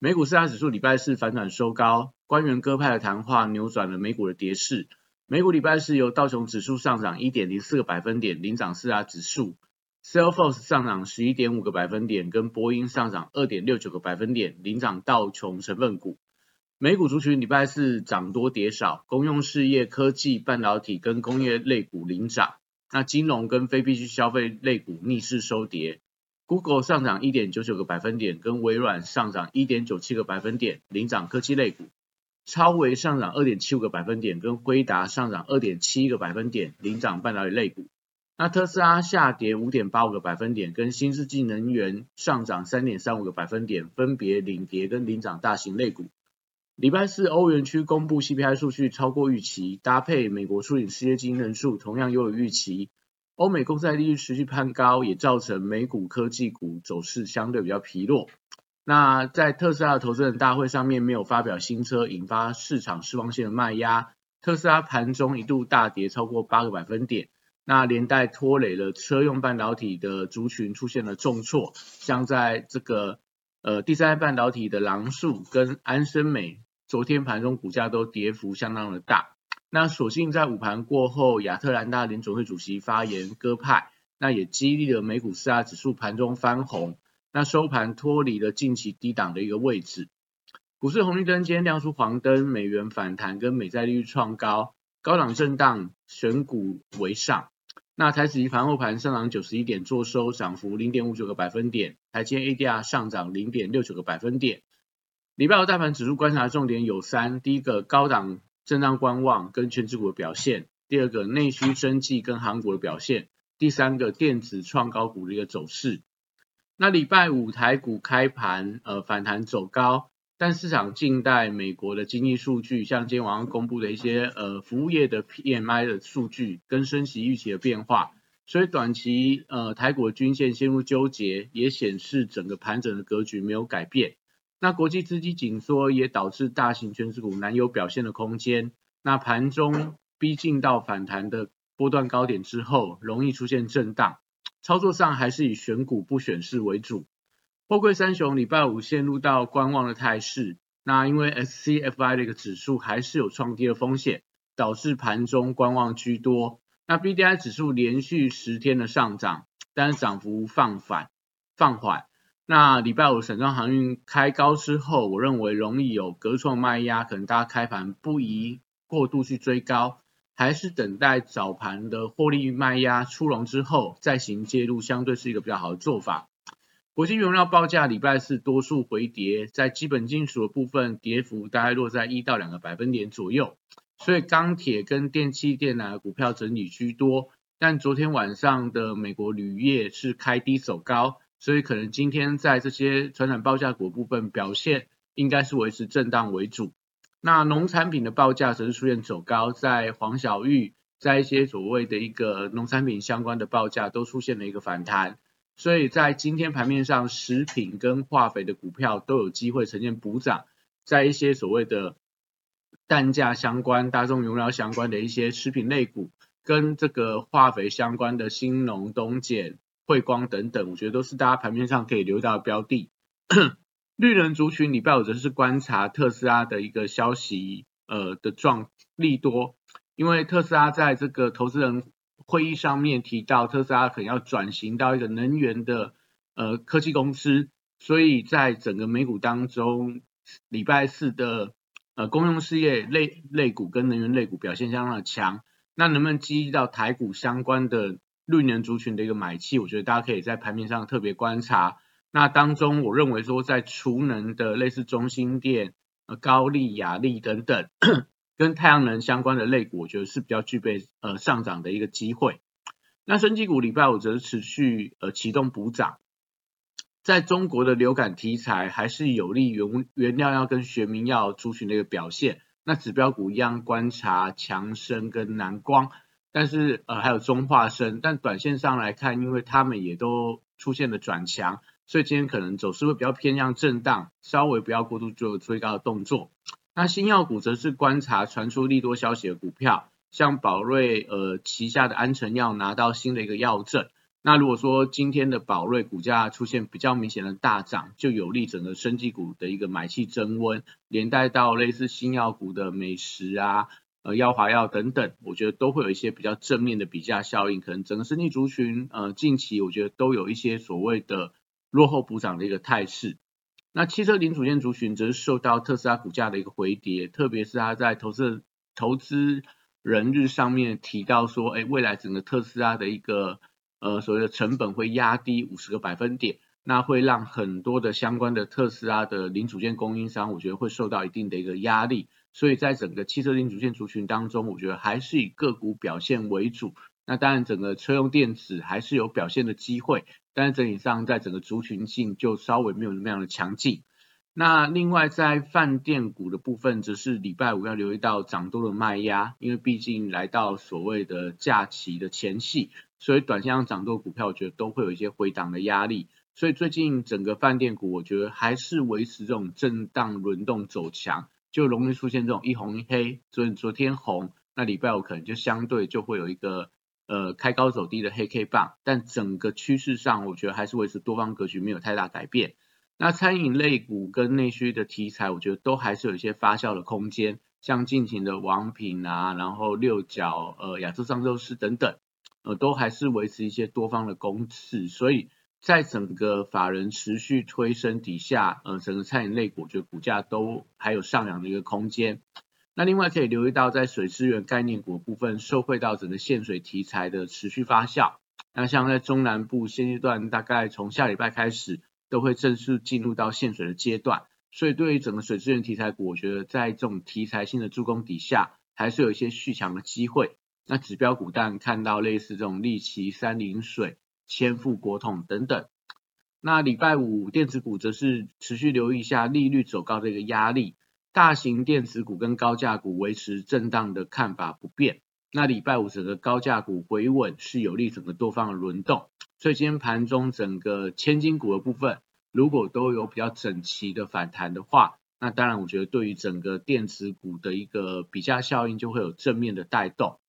美股四大指数礼拜四反转收高，官员鸽派的谈话扭转了美股的跌势。美股礼拜四由道琼指数上涨一点零四个百分点，领涨四大指数；Salesforce 上涨十一点五个百分点，跟波音上涨二点六九个百分点，领涨道琼成分股。美股族群礼拜四涨多跌少，公用事业、科技、半导体跟工业类股领涨。那金融跟非必需消费类股逆势收跌，Google 上涨一点九九个百分点，跟微软上涨一点九七个百分点，领涨科技类股；超微上涨二点七五个百分点，跟辉达上涨二点七一个百分点，领涨半导体类股。那特斯拉下跌五点八五个百分点，跟新世纪能源上涨三点三五个百分点，分别领跌跟领涨大型类股。礼拜四，欧元区公布 CPI 数据超过预期，搭配美国初领失业金人数同样优于预期，欧美公债利率持续攀高，也造成美股科技股走势相对比较疲弱。那在特斯拉投资人大会上面没有发表新车，引发市场失望性的卖压，特斯拉盘中一度大跌超过八个百分点，那连带拖累了车用半导体的族群出现了重挫，像在这个呃第三代半导体的狼树跟安森美。昨天盘中股价都跌幅相当的大，那所幸在午盘过后，亚特兰大联总会主席发言鸽派，那也激励了美股四大指数盘中翻红，那收盘脱离了近期低档的一个位置。股市红绿灯今天亮出黄灯，美元反弹跟美债利率创高，高档震荡，选股为上。那台指期盘后盘上涨九十一点，做收涨幅零点五九个百分点，台积 ADR 上涨零点六九个百分点。礼拜五大盘指数观察重点有三：第一个高档震荡观望跟全指股的表现；第二个内需生计跟韩股的表现；第三个电子创高股的一个走势。那礼拜五台股开盘呃反弹走高，但市场静待美国的经济数据，像今天晚上公布的一些呃服务业的 PMI 的数据跟升息预期的变化，所以短期呃台股的均线陷入纠结，也显示整个盘整的格局没有改变。那国际资金紧缩也导致大型全指股难有表现的空间。那盘中逼近到反弹的波段高点之后，容易出现震荡。操作上还是以选股不选市为主。货柜三雄礼拜五陷入到观望的态势。那因为 SCFI 的一个指数还是有创低的风险，导致盘中观望居多。那 BDI 指数连续十天的上涨，但是涨幅放缓放缓。那礼拜五沈庄航运开高之后，我认为容易有隔创卖压，可能大家开盘不宜过度去追高，还是等待早盘的获利卖压出笼之后再行介入，相对是一个比较好的做法。国际原料报价礼拜四多数回跌，在基本金属的部分跌幅大概落在一到两个百分点左右，所以钢铁跟电器电缆股票整理居多，但昨天晚上的美国铝业是开低走高。所以可能今天在这些传统报价股部分表现应该是维持震荡为主。那农产品的报价则是出现走高，在黄小玉，在一些所谓的一个农产品相关的报价都出现了一个反弹。所以在今天盘面上，食品跟化肥的股票都有机会呈现补涨。在一些所谓的蛋价相关、大众原料相关的一些食品类股，跟这个化肥相关的新农、东碱。汇光等等，我觉得都是大家盘面上可以留到的标的。绿人族群礼拜五则是观察特斯拉的一个消息，呃的状利多，因为特斯拉在这个投资人会议上面提到，特斯拉可能要转型到一个能源的呃科技公司，所以在整个美股当中，礼拜四的呃公用事业类类股跟能源类股表现相当的强，那能不能激励到台股相关的？绿能族群的一个买气，我觉得大家可以在盘面上特别观察。那当中，我认为说在储能的类似中心电、呃高力、雅力等等，跟太阳能相关的类股，我觉得是比较具备呃上涨的一个机会。那升级股礼拜五则是持续呃启动补涨，在中国的流感题材还是有利原原料药跟学名药族群的一个表现。那指标股一样观察强生跟南光，但是呃还有中化生，但短线上来看，因为他们也都出现了转强，所以今天可能走势会比较偏向震荡，稍微不要过度做追高的动作。那新药股则是观察传出利多消息的股票，像宝瑞呃旗下的安诚药拿到新的一个药证。那如果说今天的宝瑞股价出现比较明显的大涨，就有利整个生技股的一个买气增温，连带到类似新药股的美食啊、呃药华药等等，我觉得都会有一些比较正面的比价效应。可能整个生技族群呃近期我觉得都有一些所谓的落后补涨的一个态势。那汽车零组件族群则是受到特斯拉股价的一个回跌，特别是它在投资投资人日上面提到说，哎，未来整个特斯拉的一个呃，所谓的成本会压低五十个百分点，那会让很多的相关的特斯拉的零组件供应商，我觉得会受到一定的一个压力。所以在整个汽车零组件族群当中，我觉得还是以个股表现为主。那当然，整个车用电子还是有表现的机会，但是整体上在整个族群性就稍微没有那么样的强劲。那另外在饭店股的部分，则是礼拜五要留意到涨多的卖压，因为毕竟来到所谓的假期的前夕。所以短线上涨多股票，我觉得都会有一些回档的压力。所以最近整个饭店股，我觉得还是维持这种震荡轮动走强，就容易出现这种一红一黑。所以昨天红，那礼拜五可能就相对就会有一个呃开高走低的黑 K 棒。但整个趋势上，我觉得还是维持多方格局，没有太大改变。那餐饮类股跟内需的题材，我觉得都还是有一些发酵的空间，像近期的王品啊，然后六角、呃亚洲藏寿司等等。呃，都还是维持一些多方的攻势，所以在整个法人持续推升底下，呃，整个餐饮类股，我觉得股价都还有上扬的一个空间。那另外可以留意到，在水资源概念股部分，受惠到整个限水题材的持续发酵。那像在中南部现阶段，大概从下礼拜开始，都会正式进入到限水的阶段。所以对于整个水资源题材股，我觉得在这种题材性的助攻底下，还是有一些续强的机会。那指标股但看到类似这种利奇、三菱水、千富国统等等。那礼拜五电子股则是持续留意一下利率走高的一个压力，大型电子股跟高价股维持震荡的看法不变。那礼拜五整个高价股回稳是有利整个多方的轮动，所以今天盘中整个千金股的部分，如果都有比较整齐的反弹的话，那当然我觉得对于整个电子股的一个比价效应就会有正面的带动。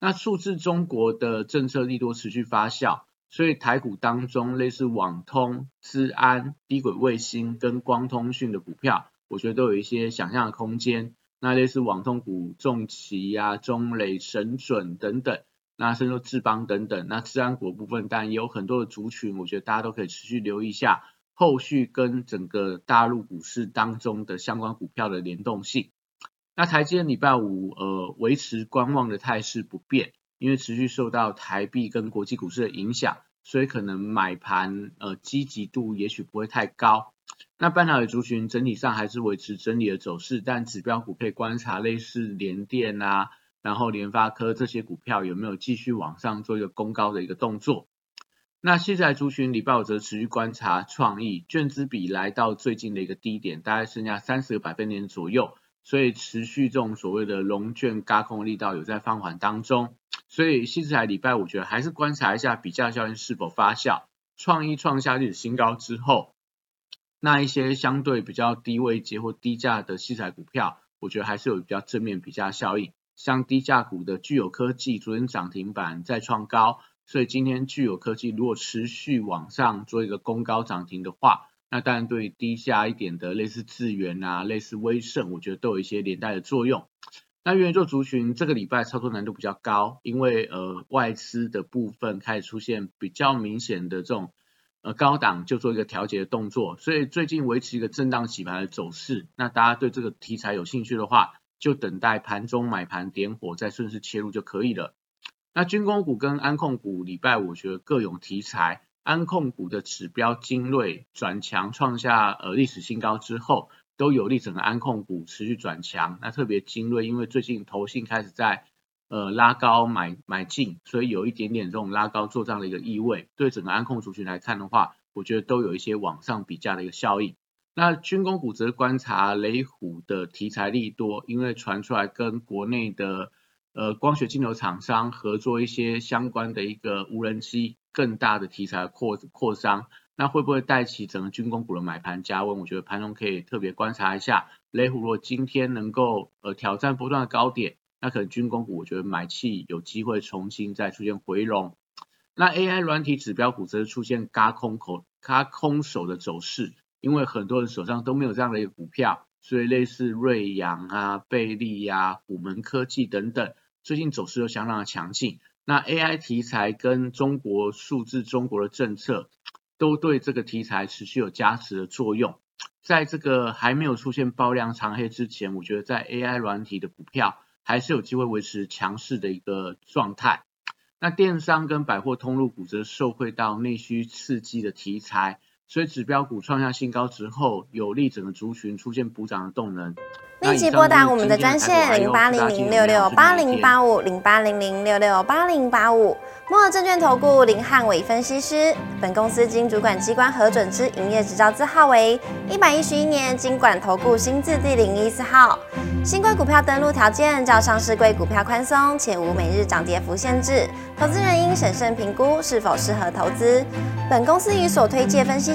那数字中国的政策利多持续发酵，所以台股当中类似网通、资安、低轨卫星跟光通讯的股票，我觉得都有一些想象的空间。那类似网通股，重旗呀、中磊、神准等等，那甚至说智邦等等，那资安股部分，当然也有很多的族群，我觉得大家都可以持续留意一下后续跟整个大陆股市当中的相关股票的联动性。那台积电礼拜五呃维持观望的态势不变，因为持续受到台币跟国际股市的影响，所以可能买盘呃积极度也许不会太高。那半导体族群整体上还是维持整理的走势，但指标股可以观察类似联电啊，然后联发科这些股票有没有继续往上做一个攻高的一个动作。那现在族群礼拜五则持续观察创意，券资比来到最近的一个低点，大概剩下三十个百分点左右。所以持续这种所谓的龙卷轧空力道有在放缓当中，所以新市台礼拜我觉得还是观察一下比较效应是否发酵，创意创下历史新高之后，那一些相对比较低位接或低价的西材股票，我觉得还是有比较正面比价效应，像低价股的具有科技昨天涨停板再创高，所以今天具有科技如果持续往上做一个攻高涨停的话。那当然，对低下一点的类似智源啊、类似威盛，我觉得都有一些连带的作用。那元宇宙族群这个礼拜操作难度比较高，因为呃外资的部分开始出现比较明显的这种呃高档就做一个调节的动作，所以最近维持一个震荡洗盘的走势。那大家对这个题材有兴趣的话，就等待盘中买盘点火，再顺势切入就可以了。那军工股跟安控股礼拜我觉得各有题材。安控股的指标精锐转强，创下呃历史新高之后，都有利整个安控股持续转强。那特别精锐，因为最近投信开始在呃拉高买买进，所以有一点点这种拉高做账的一个意味。对整个安控族群来看的话，我觉得都有一些往上比价的一个效应。那军工股则观察雷虎的题材利多，因为传出来跟国内的呃光学镜头厂商合作一些相关的一个无人机更大的题材扩扩张，那会不会带起整个军工股的买盘加温？我觉得盘中可以特别观察一下。雷虎如果今天能够呃挑战波段的高点，那可能军工股我觉得买气有机会重新再出现回笼。那 AI 软体指标股则是出现嘎空口、嘎空手的走势。因为很多人手上都没有这样的一个股票，所以类似瑞阳啊、贝利呀、虎门科技等等，最近走势都相当的强劲。那 AI 题材跟中国数字中国的政策，都对这个题材持续有加持的作用。在这个还没有出现爆量长黑之前，我觉得在 AI 软体的股票还是有机会维持强势的一个状态。那电商跟百货通路股则受惠到内需刺激的题材。所以指标股创下新高之后，有利整个族群出现补涨的动能。立即拨打我们的专线零八零零六六八零八五零八零零六六八零八五。摩尔证券投顾林汉伟分析师，本公司经主管机关核准之营业执照字号为一百一十一年经管投顾新字第零一四号。新规股票登录条件较上市规股票宽松，且无每日涨跌幅限制，投资人应审慎评估是否适合投资。本公司与所推介分析